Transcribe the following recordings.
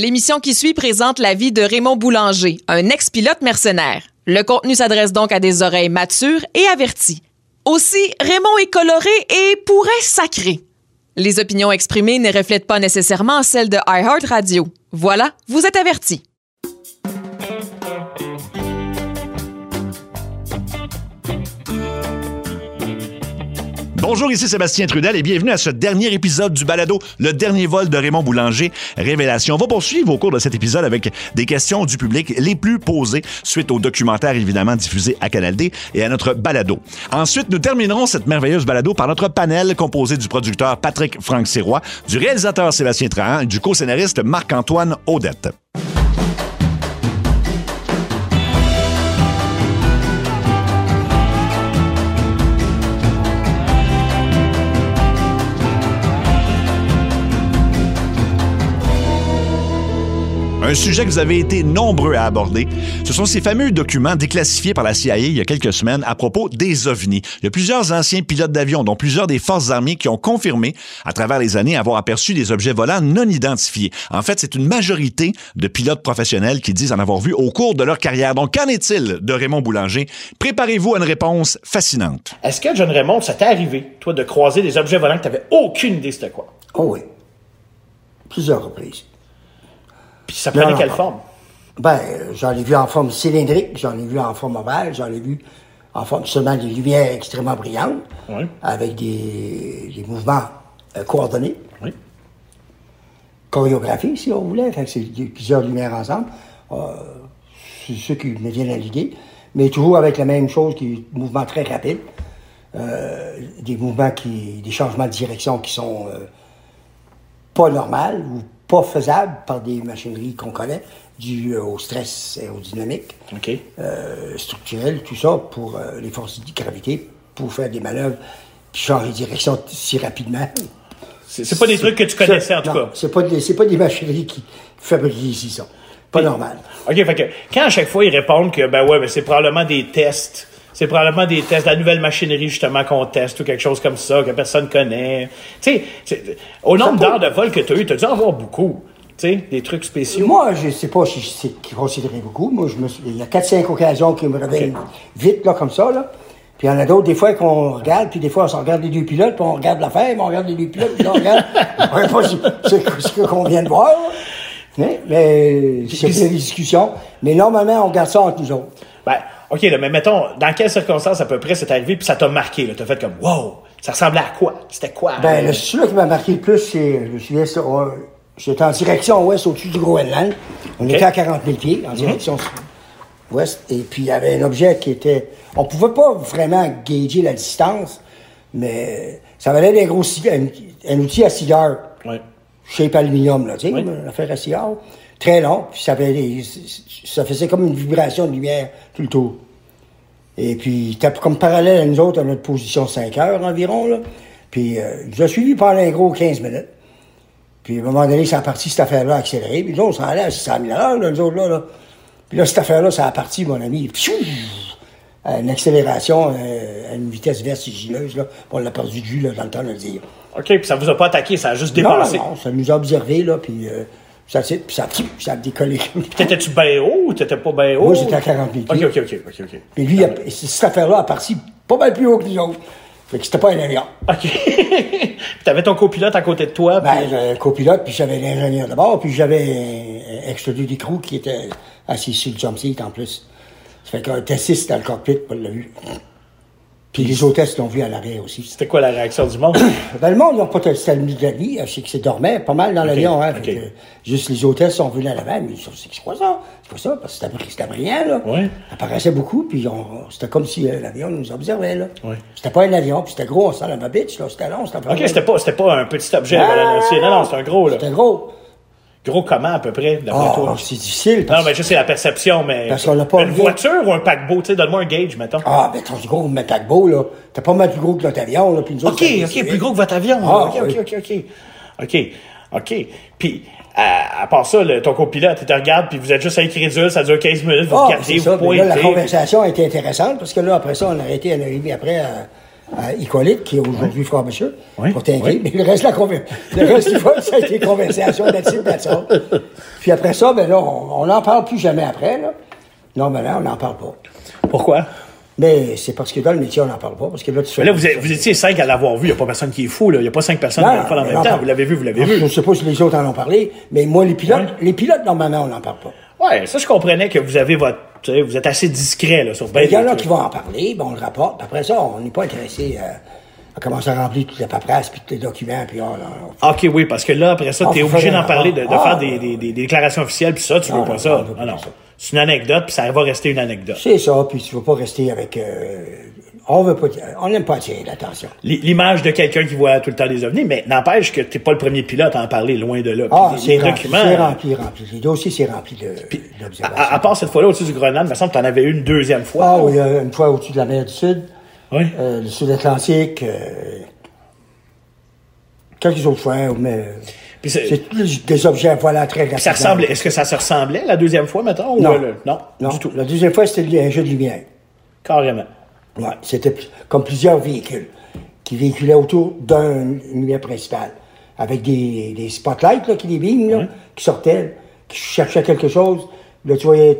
L'émission qui suit présente la vie de Raymond Boulanger, un ex-pilote mercenaire. Le contenu s'adresse donc à des oreilles matures et averties. Aussi, Raymond est coloré et pourrait sacrer. Les opinions exprimées ne reflètent pas nécessairement celles de iHeartRadio. Voilà, vous êtes avertis. Bonjour, ici Sébastien Trudel et bienvenue à ce dernier épisode du balado, le dernier vol de Raymond Boulanger, Révélation. On va poursuivre au cours de cet épisode avec des questions du public les plus posées suite au documentaire évidemment diffusé à Canal D et à notre balado. Ensuite, nous terminerons cette merveilleuse balado par notre panel composé du producteur Patrick Franck Sirois, du réalisateur Sébastien Trahan et du co-scénariste Marc-Antoine Audette. Un sujet que vous avez été nombreux à aborder, ce sont ces fameux documents déclassifiés par la CIA il y a quelques semaines à propos des ovnis. Il y a plusieurs anciens pilotes d'avion, dont plusieurs des forces armées, qui ont confirmé à travers les années avoir aperçu des objets volants non identifiés. En fait, c'est une majorité de pilotes professionnels qui disent en avoir vu au cours de leur carrière. Donc, qu'en est-il de Raymond Boulanger? Préparez-vous à une réponse fascinante. Est-ce que, John Raymond, ça t'est arrivé, toi, de croiser des objets volants que tu n'avais aucune idée c'était quoi? Oh oui. Plusieurs reprises. Puis ça prenait Non, quelle non. forme? Ben, j'en ai vu en forme cylindrique, j'en ai vu en forme ovale, j'en ai vu en forme seulement des lumières extrêmement brillantes, Oui. avec des, des mouvements euh, coordonnés, Oui. chorégraphiés, si on voulait. Fait que c'est plusieurs lumières ensemble. Euh, c'est ce qui me vient à l'idée. Mais toujours avec la même chose, qui est un mouvement très rapide. Euh, des mouvements qui. des changements de direction qui sont pas normales ou pas faisables par des machineries qu'on connaît, dues euh, au stress aérodynamique, OK. euh, structurel, tout ça, pour euh, les forces de gravité, pour faire des manœuvres qui changent de direction si rapidement. C'est pas des trucs que tu connaissais, en tout Non, cas. C'est pas, des- pas des machineries qui fabriquent ici, ça. Pas normal. OK, fait que quand à chaque fois ils répondent que, ben ouais, ben c'est probablement des tests. C'est probablement des tests, la nouvelle machinerie, justement, qu'on teste ou quelque chose comme ça, que personne connaît. Tu sais, au nombre d'heures de vol que tu as eu, tu as dû en avoir beaucoup. Tu sais, des trucs spéciaux. Moi, je sais pas si c'est considéré beaucoup. Moi, je me suis- il y a 4-5 occasions qui me réveillent vite, là, comme ça, là. Puis il y en a d'autres, des fois, qu'on regarde, puis des fois, on se regarde les deux pilotes, puis on regarde l'affaire, mais on regarde les deux pilotes, puis on regarde. on ne pas ce qu'on vient de voir, là. Mais, mais c'est des discussions. Mais normalement, on garde ça entre nous autres. Ben, OK, là, mais mettons, dans quelles circonstances à peu près c'est arrivé, puis ça t'a marqué, là? T'as fait comme, wow, ça ressemblait à quoi? C'était quoi? Ben, le celui qui m'a marqué le plus, c'est, je me souviens, on- j'étais en direction ouest au-dessus du Groenland. On était à 40 000 pieds, en direction ouest. Et puis, il y avait un objet qui était, on pouvait pas vraiment gager la distance, mais ça valait des gros un, un outil à cigare, Ouais. shape aluminium, là, tu sais, Oui. une affaire à cigare. Très long, puis ça, ça faisait comme une vibration de lumière tout le tour. Et puis, c'était comme parallèle à nous autres, à notre position 5 heures environ, là. Puis, euh, nous a suivi pendant un gros 15 minutes. Puis, à un moment donné, ça a parti, cette affaire-là, a accéléré. Puis, nous autres, on s'en allait à 600 000 à l'heure, là, nous autres, là, là. Puis là, cette affaire-là, ça a parti, mon ami. Pfiou! À une accélération, euh, à une vitesse vertigineuse, là. Puis On l'a perdu de vue, là, dans le temps de le dire. OK, puis ça vous a pas attaqué, ça a juste Non, dépassé. non, ça nous a observés, là, puis euh, ça, puis ça, ça a décollé. T'étais-tu bien haut ou t'étais pas bien haut? Moi, j'étais à 40 000 OK, pieds. OK, OK, OK, OK. Puis lui, il a- cette affaire-là a parti pas mal plus haut que nous autres. Fait que c'était pas un avion. OK. puis t'avais ton copilote à côté de toi, puis... Ben, j'avais un copilote, puis j'avais l'ingénieur de bord, puis j'avais duty crew qui était assis sur le jump seat en plus. Ça fait qu'un était six dans le cockpit, pas l'a vu. Puis les hôtesses l'ont vu à l'arrière aussi. C'était quoi la réaction du monde? Ben, le monde, ils n'ont pas testé le milieu de la vie. Je sais que c'est dormait pas mal dans l'avion. Hein, juste les hôtesses sont venus à l'avant. Mais ils ont c'est quoi ça? C'est quoi ça? Parce que c'était bri- c'était brillant, là. Ouais. Ça paraissait beaucoup, puis on- c'était comme si euh, l'avion nous observait, là. Ouais. C'était pas un avion, puis c'était gros, on s'en avait bitch, là. C'était long, c'était OK, c'était pas, c'était pas un petit objet, Ah, là. Non, non, c'est un gros, là. C'était gros. Gros comment, à peu près, d'après Oh, toi? c'est difficile. Non, mais juste c'est la perception, mais. Parce qu'on l'a pas Une vu. voiture ou un paquebot, tu sais, donne-moi un gauge, mettons. Ah, ben, ton gros, mais paquebot, là. T'es pas mal plus gros que notre avion, là. Puis nous autres, OK, OK, plus gros que votre avion. Ah, OK, oui. OK, OK, OK. OK, OK. Puis, à, à part ça, le- ton copilote, il te regarde, puis vous êtes juste incrédule, ça dure 15 minutes, vous Ah, regardez, ça. vous là, la conversation a été intéressante parce que là, après ça, on a arrêté un arrivé après à, à Hippolyte, qui est aujourd'hui frère monsieur, Oui, pour oui. Mais le reste, la conver- le reste du vol, ça a été conversation là-dessus, Puis après ça, ben là, on n'en parle plus jamais après, là. Non, ben là, on n'en parle pas. Pourquoi? Mais c'est parce que dans le métier, on n'en parle pas. Parce que là, tu fais. Mais là, vous, êtes- vous étiez cinq à l'avoir vu. Il n'y a pas personne qui est fou. là. Il n'y a pas cinq personnes Non, qui l'ont fait en même temps. Vous l'avez vu, vous l'avez Je vu. ne sais pas si les autres en ont parlé, mais moi, les pilotes, Ouais. les pilotes, normalement, on n'en parle pas. Ouais, ça, je comprenais que vous avez votre. Tu sais, Vous êtes assez discret là, sur ben Il y en a qui vont en parler, ben on le rapporte. Puis Après ça, on n'est pas intéressé euh, à commencer à remplir toute la paperasse, puis tous les documents, puis oh, non, non. OK, oui, parce que là, après ça, Ah, t'es faut obligé d'en parler, de, faire Ah. des, des- des déclarations officielles, puis ça, tu veux Non, pas non, ça. non, on Non, pas. C'est une anecdote, puis ça va rester une anecdote. C'est ça, puis tu ne veux pas rester avec... euh, on veut pas... On n'aime pas attirer l'attention. L'image de quelqu'un qui voit tout le temps des ovnis, mais n'empêche que t'es pas le premier pilote à en parler, loin de là. Ah, les- c'est les rempli, documents. c'est rempli, rempli. Les dossiers, c'est rempli de- d'observations. À, à part cette fois-là, au-dessus du Groenland, il me semble que t'en avais eu une deuxième fois. Ah oui, euh, une fois au-dessus de la mer du Sud, Oui. euh, le Sud-Atlantique, euh, quelques autres fois, mais... C'est- des objets voilà très ça ressemble, est-ce que ça se ressemblait la deuxième fois, ou, Non. euh, non, Non, du tout. La deuxième fois, c'était un jeu de lumière. Carrément. Ouais, c'était comme plusieurs véhicules qui véhiculaient autour d'une lumière principale, avec des, des spotlights, là, qui là, qui sortaient, qui cherchaient quelque chose. Là, tu voyais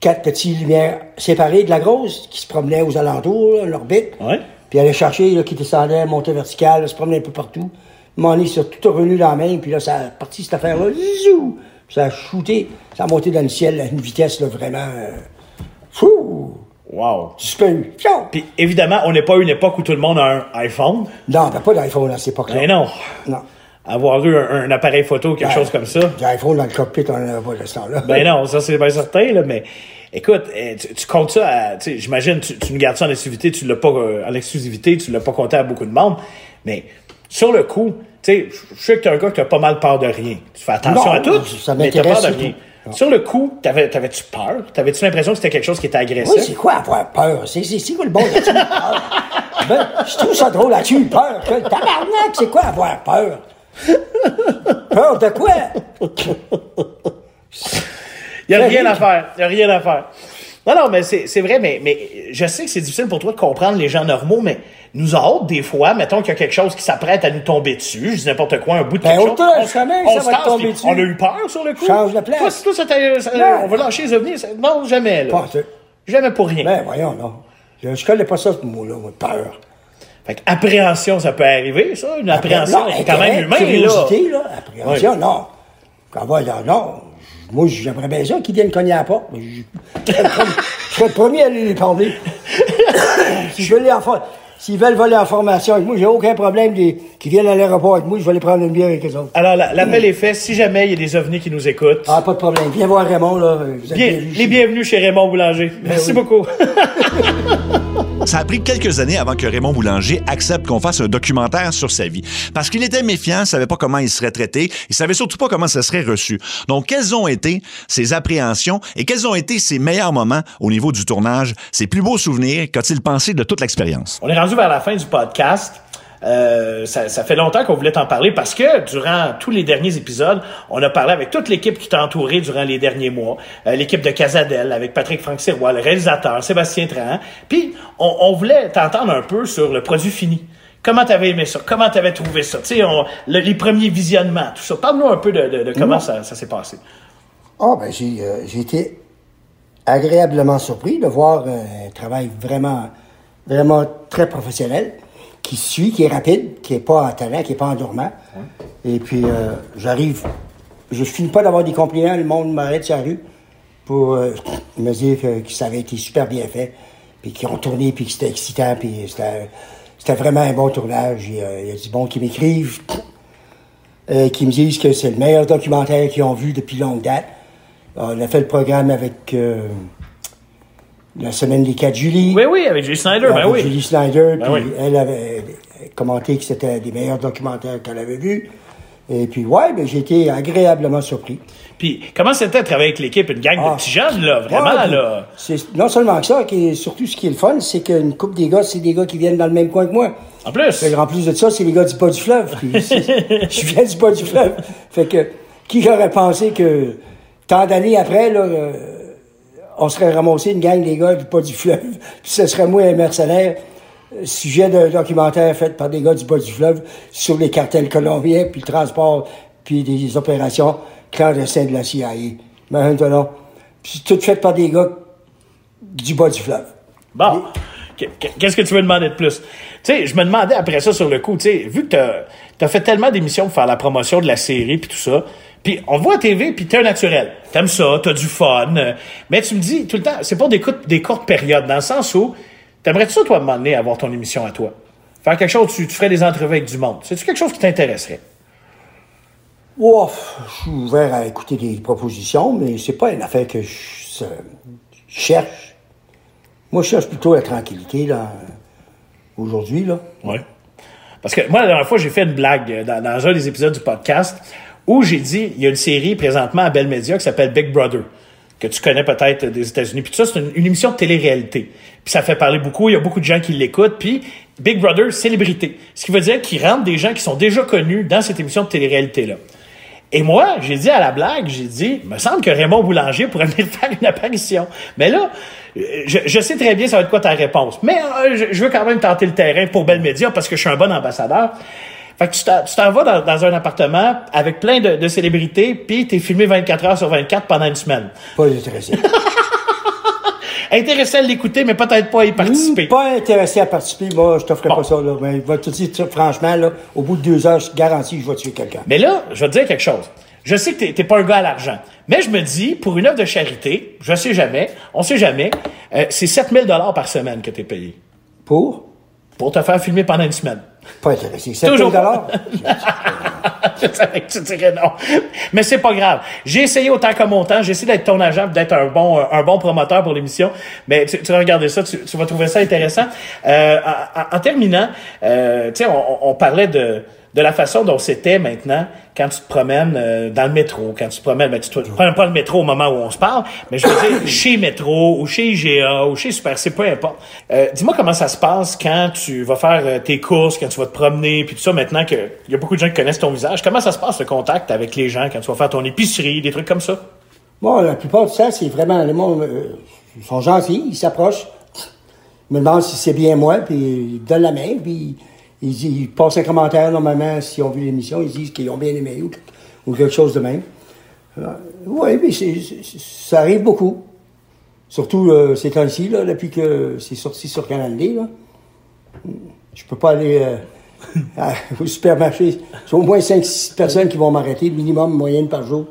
quatre petites lumières séparées de la grosse qui se promenaient aux alentours, l'orbite. Ouais. Puis allait chercher, là, qui descendait, montait verticale, là, se promenait un peu partout. Mon nez s'est tout revenu dans la main, puis là, ça a parti cette affaire-là, zou! Puis ça a shooté, ça a monté dans le ciel à une vitesse, là, vraiment, euh, fou! Wow. Puis évidemment, on n'est pas une époque où tout le monde a un iPhone. Non, on n'a pas d'iPhone à cette époque-là. Mais non. Non. Avoir eu un, un appareil photo, quelque chose comme ça. L'iPhone dans le cockpit, on n'en a pas de ce temps-là. Ben non, ça c'est bien certain, là, mais écoute, eh, tu, tu comptes ça j'imagine, tu, tu nous gardes ça en exclusivité, tu l'as pas, euh, en exclusivité, tu l'as pas compté à beaucoup de monde, mais sur le coup, tu sais, je sais que t'es un gars qui a pas mal peur de rien. Tu fais attention Non, à tout, ça mais t'as peur de rien. Non. Sur le coup, t'avais, t'avais-tu peur? T'avais-tu l'impression que c'était quelque chose qui était agressif? Oui, c'est quoi avoir peur? C'est, c'est, c'est quoi le bon là-dessus? peur? Ben, je trouve ça drôle là-dessus, peur. Que, tabarnak, c'est quoi avoir peur? peur de quoi? Il n'y a rien à faire. Il n'y a rien à faire. Non, non, mais c'est vrai, mais, mais je sais que c'est difficile pour toi de comprendre les gens normaux, mais nous autres, des fois, mettons qu'il y a quelque chose qui s'apprête à nous tomber dessus, je dis n'importe quoi, un bout de Ben, quelque chose. autant, jamais on ça se va te tasse, tomber dessus. On a eu peur sur le coup. Change de place. Toi, ça ça- on va lâcher les ovnis. Non, jamais, là. Jamais pour rien. Ben, voyons, non. Je, je connais pas ça, ce mot-là, moi, peur. Fait que appréhension, ça peut arriver, ça. Une appréhension, Non, c'est quand même intérêt, humain, là. là. Appréhension, non. Quand on va là, non. Moi, j'aimerais bien ça qu'ils viennent cogner à la porte. mais Je je serais le premier- à aller les parler. si je veux les en for- S'ils veulent voler en formation avec moi, j'ai aucun problème qu'ils viennent à l'aéroport avec moi, je vais aller prendre une bière avec eux autres. Alors, la- l'appel est fait. Si jamais il y a des ovnis qui nous écoutent, Ah, pas de problème. Viens voir Raymond, là. Vous êtes bien- les chez- bienvenus chez Raymond Boulanger. Merci Ben oui. beaucoup. Ça a pris quelques années avant que Raymond Boulanger accepte qu'on fasse un documentaire sur sa vie. Parce qu'il était méfiant, savait pas comment il serait traité, il savait surtout pas comment ça serait reçu. Donc, quelles ont été ses appréhensions et quels ont été ses meilleurs moments au niveau du tournage, ses plus beaux souvenirs, qu'a-t-il pensé de toute l'expérience? On est rendu vers la fin du podcast. Euh, ça, ça fait longtemps qu'on voulait t'en parler parce que durant tous les derniers épisodes, on a parlé avec toute l'équipe qui t'a entouré durant les derniers mois. Euh, l'équipe de Casadel, avec Patrick Franck Sirois, le réalisateur, Sébastien Trahan. Puis, on, on voulait t'entendre un peu sur le produit fini. Comment t'avais aimé ça? Comment t'avais trouvé ça? Tu sais, le- les premiers visionnements, tout ça. Parle-nous un peu de, de- de comment ça, ça s'est passé. Ah, ben, j'ai euh, j'ai été agréablement surpris de voir un travail vraiment, vraiment très professionnel, qui suit, qui est rapide, qui est pas en talent, qui est pas endormant. Et puis, euh, j'arrive, je finis pas d'avoir des compliments, le monde m'arrête sur la rue pour euh, me dire que, que ça avait été super bien fait, puis qu'ils ont tourné, puis que c'était excitant, puis c'était c'était vraiment un bon tournage. Il y a, il y a du bon qui m'écrivent, euh, qui me disent que c'est le meilleur documentaire qu'ils ont vu depuis longue date. On a fait le programme avec euh, la semaine des 4 juillet. Oui, oui, avec Julie Snyder, ben avec oui. Julie Snyder, Ben puis oui. elle avait commenté que c'était des meilleurs documentaires qu'elle avait vus. Et puis, ouais, ben, j'ai été agréablement surpris. Puis, comment c'était de travailler avec l'équipe? Une gang de Ah. petits jeunes, là, vraiment, Ouais, là. C'est non seulement que ça, est- surtout ce qui est le fun, c'est qu'une couple des gars, c'est des gars qui viennent dans le même coin que moi. En plus. Fait que, en plus de ça, c'est les gars du bas du fleuve. Puis je viens du bas du fleuve. Fait que, qui aurait pensé que tant d'années après, là, euh, on serait ramassé une gang des gars du bas du fleuve, puis ce serait moi un mercenaire sujet de documentaire fait par des gars du bas du fleuve sur les cartels colombiens, puis le transport, puis des opérations clandestines de la CIA. Là. Puis tout fait par des gars du bas du fleuve. Bon. Qu'est-ce que tu veux demander de plus? Tu sais, je me demandais après ça sur le coup, tu sais, vu que t'as as fait tellement d'émissions pour faire la promotion de la série puis tout ça, puis on voit à TV, puis t'es un naturel. T'aimes ça, t'as du fun. euh, mais tu me dis tout le temps, c'est pas des, courtes- des courtes périodes, dans le sens où t'aimerais-tu ça, toi, à un moment donné, avoir ton émission à toi? Faire quelque chose, tu, tu ferais des entrevues avec du monde. C'est-tu quelque chose qui t'intéresserait? Ouf, je suis ouvert à écouter des propositions, mais c'est pas une affaire que je, cherche. Moi, je cherche plutôt la tranquillité, là, aujourd'hui, là. Oui. Parce que moi, la dernière fois, j'ai fait une blague euh, dans, dans un des épisodes du podcast où j'ai dit il y a une série présentement à Bell Media qui s'appelle Big Brother, que tu connais peut-être des États-Unis. Puis ça, c'est une, émission de télé-réalité. Puis ça fait parler beaucoup, il y a beaucoup de gens qui l'écoutent. Puis Big Brother, célébrité. Ce qui veut dire qu'il rentre des gens qui sont déjà connus dans cette émission de télé-réalité-là. Et moi, j'ai dit à la blague, j'ai dit, me semble que Raymond Boulanger pourrait venir faire une apparition. Mais là, je, sais très bien ça va être quoi ta réponse. Mais euh, je, je veux quand même tenter le terrain pour Belle Média parce que je suis un bon ambassadeur. Fait que tu t'en vas dans, dans un appartement avec plein de, de célébrités, puis t'es filmé 24 heures sur 24 pendant une semaine. Pas intéressé. Intéressé à l'écouter, mais peut-être pas à y participer. Pas intéressé à participer, moi, je t'offrais Bon. pas ça, là. Mais je vais te dire, franchement, là, au bout de deux heures, je garantis que je vais tuer quelqu'un. Mais là, je vais te dire quelque chose. Je sais que t'es- t'es pas un gars à l'argent. Mais je me dis, pour une œuvre de charité, je sais jamais, on sait jamais, euh, c'est 7000 dollars par semaine que t'es payé. Pour? Pour te faire filmer pendant une semaine. Pas intéressé. 7 Toujours je savais que tu dirais non. Mais c'est pas grave. J'ai essayé autant que mon temps. J'ai essayé d'être ton agent, d'être un bon, un bon promoteur pour l'émission. Mais tu, tu vas regarder ça, tu, tu vas trouver ça intéressant. Euh, en terminant, euh, tu sais, on, on parlait de, de la façon dont c'était maintenant quand tu te promènes euh, dans le métro, quand tu te promènes, ben, tu te prends pas le métro au moment où on se parle, mais je veux dire chez Métro ou chez IGA ou chez Super C, peu importe. Euh, Dis-moi comment ça se passe quand tu vas faire euh, tes courses, quand tu vas te promener, puis tout ça, maintenant qu'il y a beaucoup de gens qui connaissent ton visage. Comment ça se passe le contact avec les gens quand tu vas faire ton épicerie, des trucs comme ça? Bon, la plupart du temps, c'est vraiment, le monde, ils sont gentils, ils s'approchent. Ils me demandent si c'est bien moi, puis ils donnent la main, puis ils, ils passent un commentaire, normalement, s'ils ont vu l'émission, ils disent qu'ils ont bien aimé ou, ou quelque chose de même. oui, mais ça arrive beaucoup. Surtout euh, ces temps-ci, depuis que c'est sorti sur Canal D, là. Je peux pas aller euh, à- au supermarché. C'est au moins 5-6 personnes qui vont m'arrêter, minimum moyenne par jour.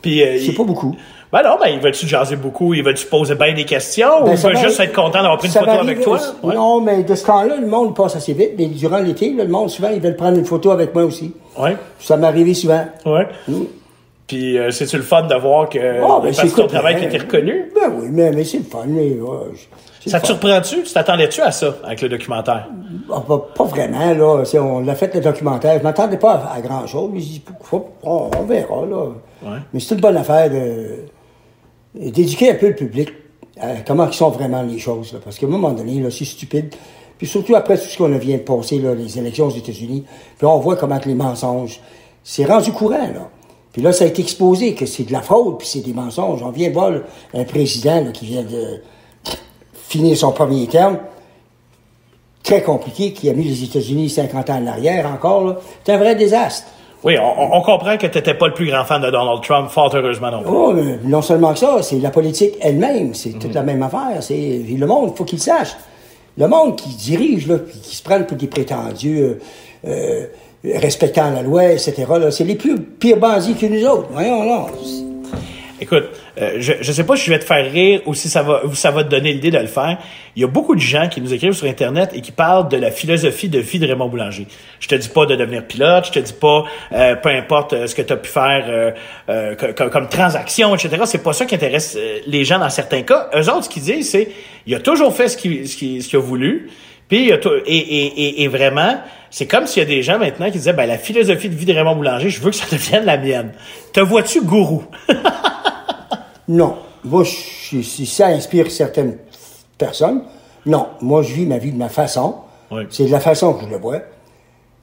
Puis, euh, C'est pas beaucoup. Ben non, ben, il va-tu jaser beaucoup? Il va-tu poser bien des questions? ou Ben, il ça va va- juste être content d'avoir pris une photo avec toi? Ouais. Non, mais de ce temps-là, le monde passe assez vite. Mais durant l'été, le monde, souvent, ils veulent prendre une photo avec moi aussi. Ouais. Ça m'est arrivé souvent. Ouais. Puis, euh, c'est-tu le fun de voir que Ah, ben, parce que ton travail ben, qui était reconnu? Ben oui, mais, mais c'est le fun. Mais, ouais, Ça te surprend-tu? Tu t'attendais-tu à ça avec le documentaire? Ah, pas, pas vraiment, là. C'est- on l'a fait le documentaire. Je m'attendais pas à, à grand-chose. Mais je dis, pourquoi- on, on verra, là. Ouais. Mais c'est une bonne affaire de d'éduquer un peu le public à comment ils sont vraiment les choses. Là, parce qu'à un moment donné, là, c'est stupide. Puis surtout après tout ce qu'on vient de passer, là, les élections aux États-Unis, puis on voit comment que les mensonges, c'est rendu courant, là. Puis là, ça a été exposé que c'est de la fraude, puis c'est des mensonges. On vient voir là, un président là, qui vient de finir son premier terme, très compliqué, qui a mis les États-Unis 50 ans en arrière encore. là. C'est un vrai désastre. Oui, on, on comprend que t'étais pas le plus grand fan de Donald Trump, fort heureusement non plus. Oh, mais non seulement que ça, c'est la politique elle-même, c'est toute la même affaire. C'est le monde, il faut qu'il sache. Le monde qui dirige, là, puis qui se prennent pour des prétendus euh, euh, respectant la loi, etc., c'est les plus pires bandits que nous autres. Voyons, là. Écoute, euh, je je sais pas si je vais te faire rire ou si ça va ou ça va te donner l'idée de le faire. Il y a beaucoup de gens qui nous écrivent sur internet et qui parlent de la philosophie de vie de Raymond Boulanger. Je te dis pas de devenir pilote, je te dis pas euh, peu importe euh, ce que tu as pu faire euh, euh, co- co- comme, transaction, etc. C'est pas ça qui intéresse euh, les gens dans certains cas. Eux autres, ce qu'ils disent, c'est il a toujours fait ce qu'il ce a voulu. Puis et, et, et vraiment, c'est comme s'il y a des gens maintenant qui disaient ben la philosophie de vie de Raymond Boulanger, je veux que ça devienne la mienne. Te vois-tu gourou? Non. Moi, je- si ça inspire certaines personnes, non. Moi, je vis ma vie de ma façon. Oui. C'est de la façon que je le vois.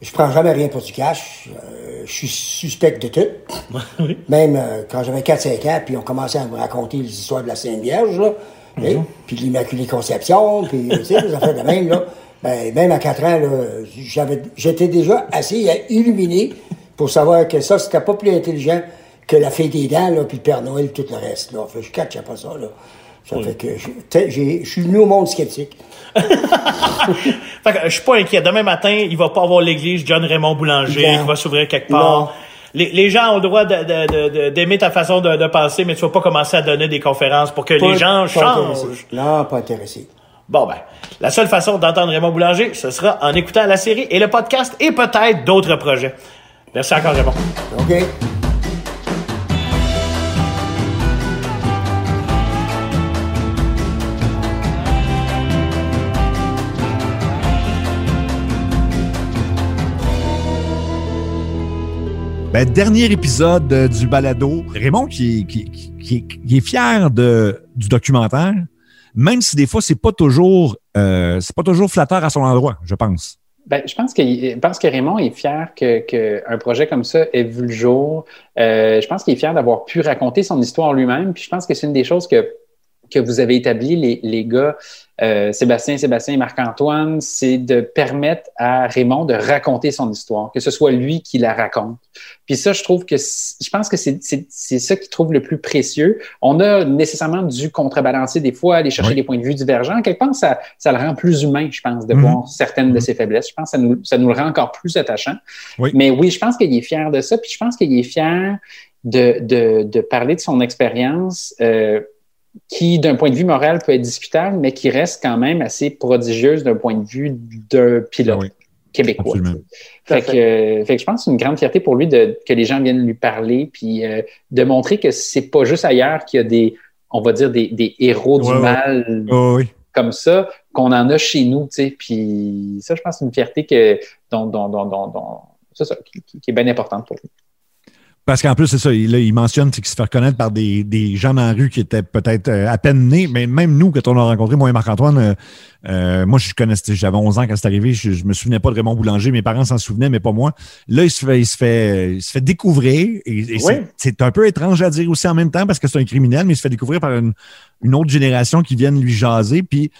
Je prends jamais rien pour du cash. Euh, je suis suspect de tout. Oui. Même euh, quand j'avais 4-5 ans, puis on commençait à me raconter les histoires de la Sainte Vierge, là, hein, puis de l'Immaculée Conception, puis tu sais, les affaires de même, là. Ben, même à 4 ans, j'étais déjà assez illuminé pour savoir que ça, c'était pas plus intelligent que la fée des dents, là, puis le Père Noël, tout le reste, là. Fait, je catchais pas ça, là. Ça fait que je suis venu au monde sceptique. fait que je suis pas inquiet. Demain matin, il va pas avoir l'église John Raymond Boulanger qui va s'ouvrir quelque part. Les, les, gens ont le droit d'aimer ta façon de, de, penser, mais tu vas pas commencer à donner des conférences pour que les gens changent. Non, pas intéressé. Bon ben, la seule façon d'entendre Raymond Boulanger, ce sera en écoutant la série et le podcast et peut-être d'autres projets. Merci encore Raymond. OK. Ben, dernier épisode euh, du balado. Raymond qui, est fier du documentaire, même si des fois, c'est pas toujours euh, c'est pas toujours flatteur à son endroit, je pense. Ben, je pense que, je que Raymond est fier qu'un que projet comme ça ait vu le jour. Euh, je pense qu'il est fier d'avoir pu raconter son histoire lui-même. Puis je pense que c'est une des choses que, que vous avez établi, les, les gars, euh, Sébastien, Sébastien et Marc-Antoine, c'est de permettre à Raymond de raconter son histoire, que ce soit lui qui la raconte. Puis ça, je trouve que je pense que c'est ça qu'il trouve le plus précieux. On a nécessairement dû contrebalancer des fois, aller chercher des points de vue divergents. Quelque part, ça, ça le rend plus humain, je pense, de mhm. voir certaines de mhm. ses faiblesses. Je pense que ça nous, ça nous le rend encore plus attachant. Mais oui, je pense qu'il est fier de ça. Puis je pense qu'il est fier de, de, de, parler de son expérience. Euh, qui, d'un point de vue moral, peut être discutable, mais qui reste quand même assez prodigieuse d'un point de vue d'un pilote québécois. Fait que, fait que, je pense que c'est une grande fierté pour lui de, que les gens viennent lui parler, puis euh, de montrer que c'est pas juste ailleurs qu'il y a des, on va dire, des, des héros du mal comme ça, qu'on en a chez nous, tu sais. Puis ça, je pense, c'est une fierté que, dont, dont, dont, dont ça, qui, qui, est bien importante pour lui. Parce qu'en plus, c'est ça, il, il mentionne qu'il se fait reconnaître par des, des, gens dans la rue qui étaient peut-être euh, à peine nés, mais même nous, quand on a rencontré, moi et Marc-Antoine, euh, euh moi, je connaissais, j'avais 11 ans quand c'est arrivé, je, me souvenais pas de Raymond Boulanger, mes parents s'en souvenaient, mais pas moi. Là, il se fait, il se fait, il se fait découvrir, et, c'est un peu étrange à dire aussi en même temps parce que c'est un criminel, mais il se fait découvrir par une, une autre génération qui vient lui jaser, puis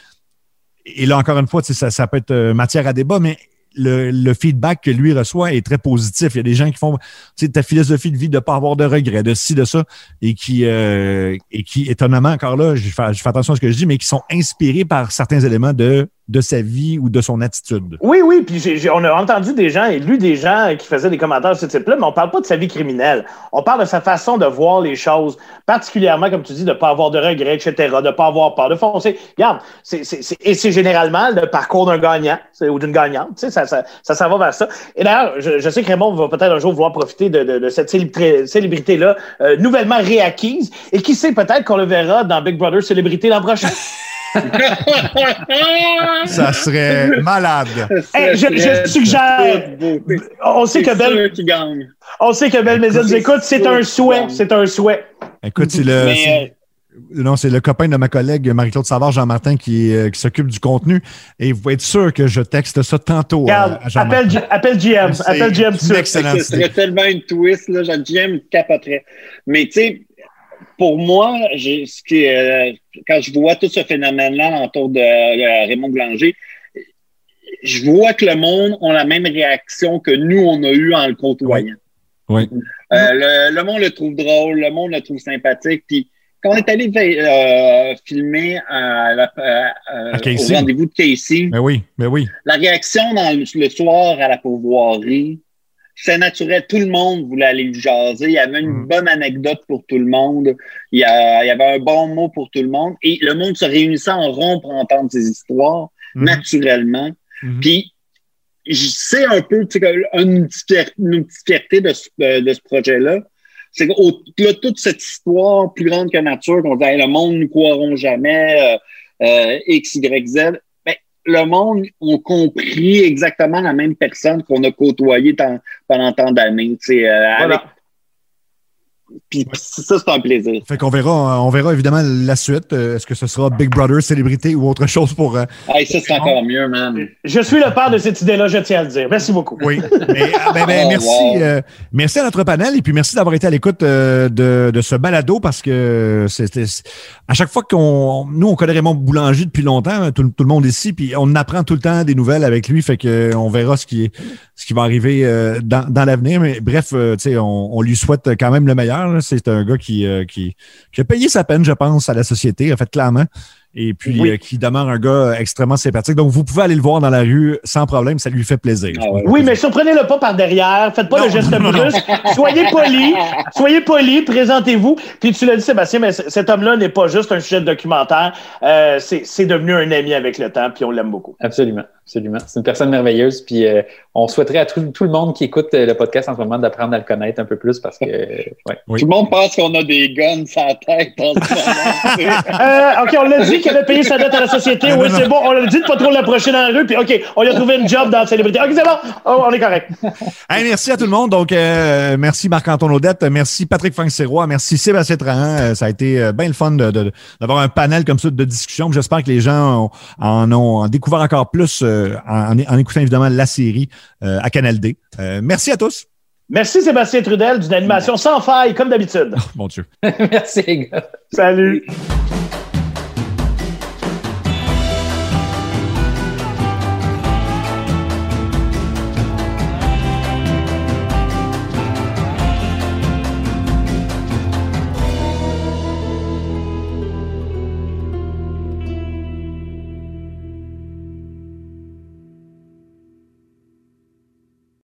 et là, encore une fois, ça, ça peut être matière à débat, mais le, feedback que lui reçoit est très positif. Il y a des gens qui font ta philosophie de vie de ne pas avoir de regrets, de ci, de ça, et qui, euh, et qui étonnamment, encore là, je fais attention à ce que je dis, mais qui sont inspirés par certains éléments de de sa vie ou de son attitude. Oui, oui, puis on a entendu des gens et lu des gens qui faisaient des commentaires de ce type-là, mais on parle pas de sa vie criminelle. On parle de sa façon de voir les choses, particulièrement, comme tu dis, de ne pas avoir de regrets, etc., de ne pas avoir peur de foncer. Regarde, c'est, et c'est généralement le parcours d'un gagnant ou d'une gagnante. Ça, ça, ça, ça va vers ça. Et d'ailleurs, je, sais que Raymond va peut-être un jour vouloir profiter de, de, cette célébrité-là euh, nouvellement réacquise. Et qui sait, peut-être qu'on le verra dans Big Brother Célébrité l'an prochain. ça serait malade. je, suggère. On sait que Belle. On sait que Belle nous écoute. C'est un souhait. C'est un souhait. Écoute, c'est le. Euh, non, c'est le copain de ma collègue Marie-Claude Savard, Jean-Martin, qui, euh, qui s'occupe du contenu. Et vous pouvez être sûr que je texte ça tantôt. Regarde, appelle, appelle GM. Appelle GM C'est excellent. Ce serait tellement une twist. Là, GM capoterait. Mais tu sais, pour moi, ce qui, euh, quand je vois tout ce phénomène-là autour de, Raymond Blanger, je vois que le monde a la même réaction que nous, on a eu en le côtoyant. Oui. Euh, le, monde le trouve drôle, le monde le trouve sympathique. Puis quand on est allé euh, filmer à au rendez-vous de Casey, mais oui, mais oui. la réaction dans le, soir à la pourvoirie, c'est naturel. Tout le monde voulait aller le jaser. Il y avait une mm. bonne anecdote pour tout le monde. Il y, avait un bon mot pour tout le monde. Et le monde se réunissait en rond pour entendre ces histoires, mm. naturellement. Mm-hmm. Puis, sais un peu, tu sais, une, petite fierté de ce, de ce projet-là. C'est que toute cette histoire plus grande que nature, qu'on dit le monde ne croiront jamais, euh, euh, X, Y, Z le monde a compris exactement la même personne qu'on a côtoyée pendant tant d'années. Euh, Puis ça, c'est un plaisir. Fait qu'on verra, on verra évidemment la suite. Euh, Est-ce que ce sera Big Brother, célébrité ou autre chose pour. euh, Hey, ça, c'est encore mieux, man. Je suis le père de cette idée-là, je tiens à le dire. Merci beaucoup. Oui. Mais, ah, ben, ben, Oh, merci, wow. euh, merci à notre panel et puis merci d'avoir été à l'écoute euh, de, de ce balado parce que c'était à chaque fois qu'on nous on connaît Raymond Boulanger depuis longtemps, hein, tout, tout le monde ici, puis on apprend tout le temps des nouvelles avec lui, fait que on verra ce qui est ce qui va arriver euh, dans, dans l'avenir. Mais bref, euh, tu sais, on, on lui souhaite quand même le meilleur. C'est un gars qui, euh, qui a payé sa peine, je pense, à la société, en fait clairement. Et puis Oui. euh, qui demeure un gars extrêmement sympathique. Donc vous pouvez aller le voir dans la rue sans problème, ça lui fait plaisir. Ah ouais. Oui, mais surprenez-le pas par derrière. Faites pas Non, le geste non, non, brusque. Soyez poli. Soyez poli. Présentez-vous. Puis tu l'as dit, Sébastien, mais cet homme-là n'est pas juste un sujet de documentaire. Euh, c'est c'est devenu un ami avec le temps, puis on l'aime beaucoup. Absolument, absolument. C'est une personne merveilleuse. Puis euh, on souhaiterait à tout, tout le monde qui écoute euh, le podcast en ce moment d'apprendre à le connaître un peu plus parce que, euh, ouais. Oui. Tout le monde pense qu'on a des guns sur la tête en ce moment. Euh, OK, on l'a dit qu'il avait payé sa dette à la société. Non, Oui, c'est bon. On l'a dit de pas trop l'approcher dans la rue. Puis OK, on lui a trouvé une job dans la célébrité. OK, c'est bon. Oh, on est correct. Hey, merci à tout le monde. Donc, euh, merci Marc-Antoine Audette, merci Patrick Fanc-Sirois, merci Sébastien Trahan. Euh, ça a été euh, bien le fun de- de- d'avoir un panel comme ça de discussion. J'espère que les gens ont- en ont découvert encore plus euh, en, en écoutant évidemment la série euh, à Canal D. Euh, merci à tous. Merci, Sébastien Trudel, d'une animation sans faille, comme d'habitude. Mon Dieu. Merci les gars. Salut.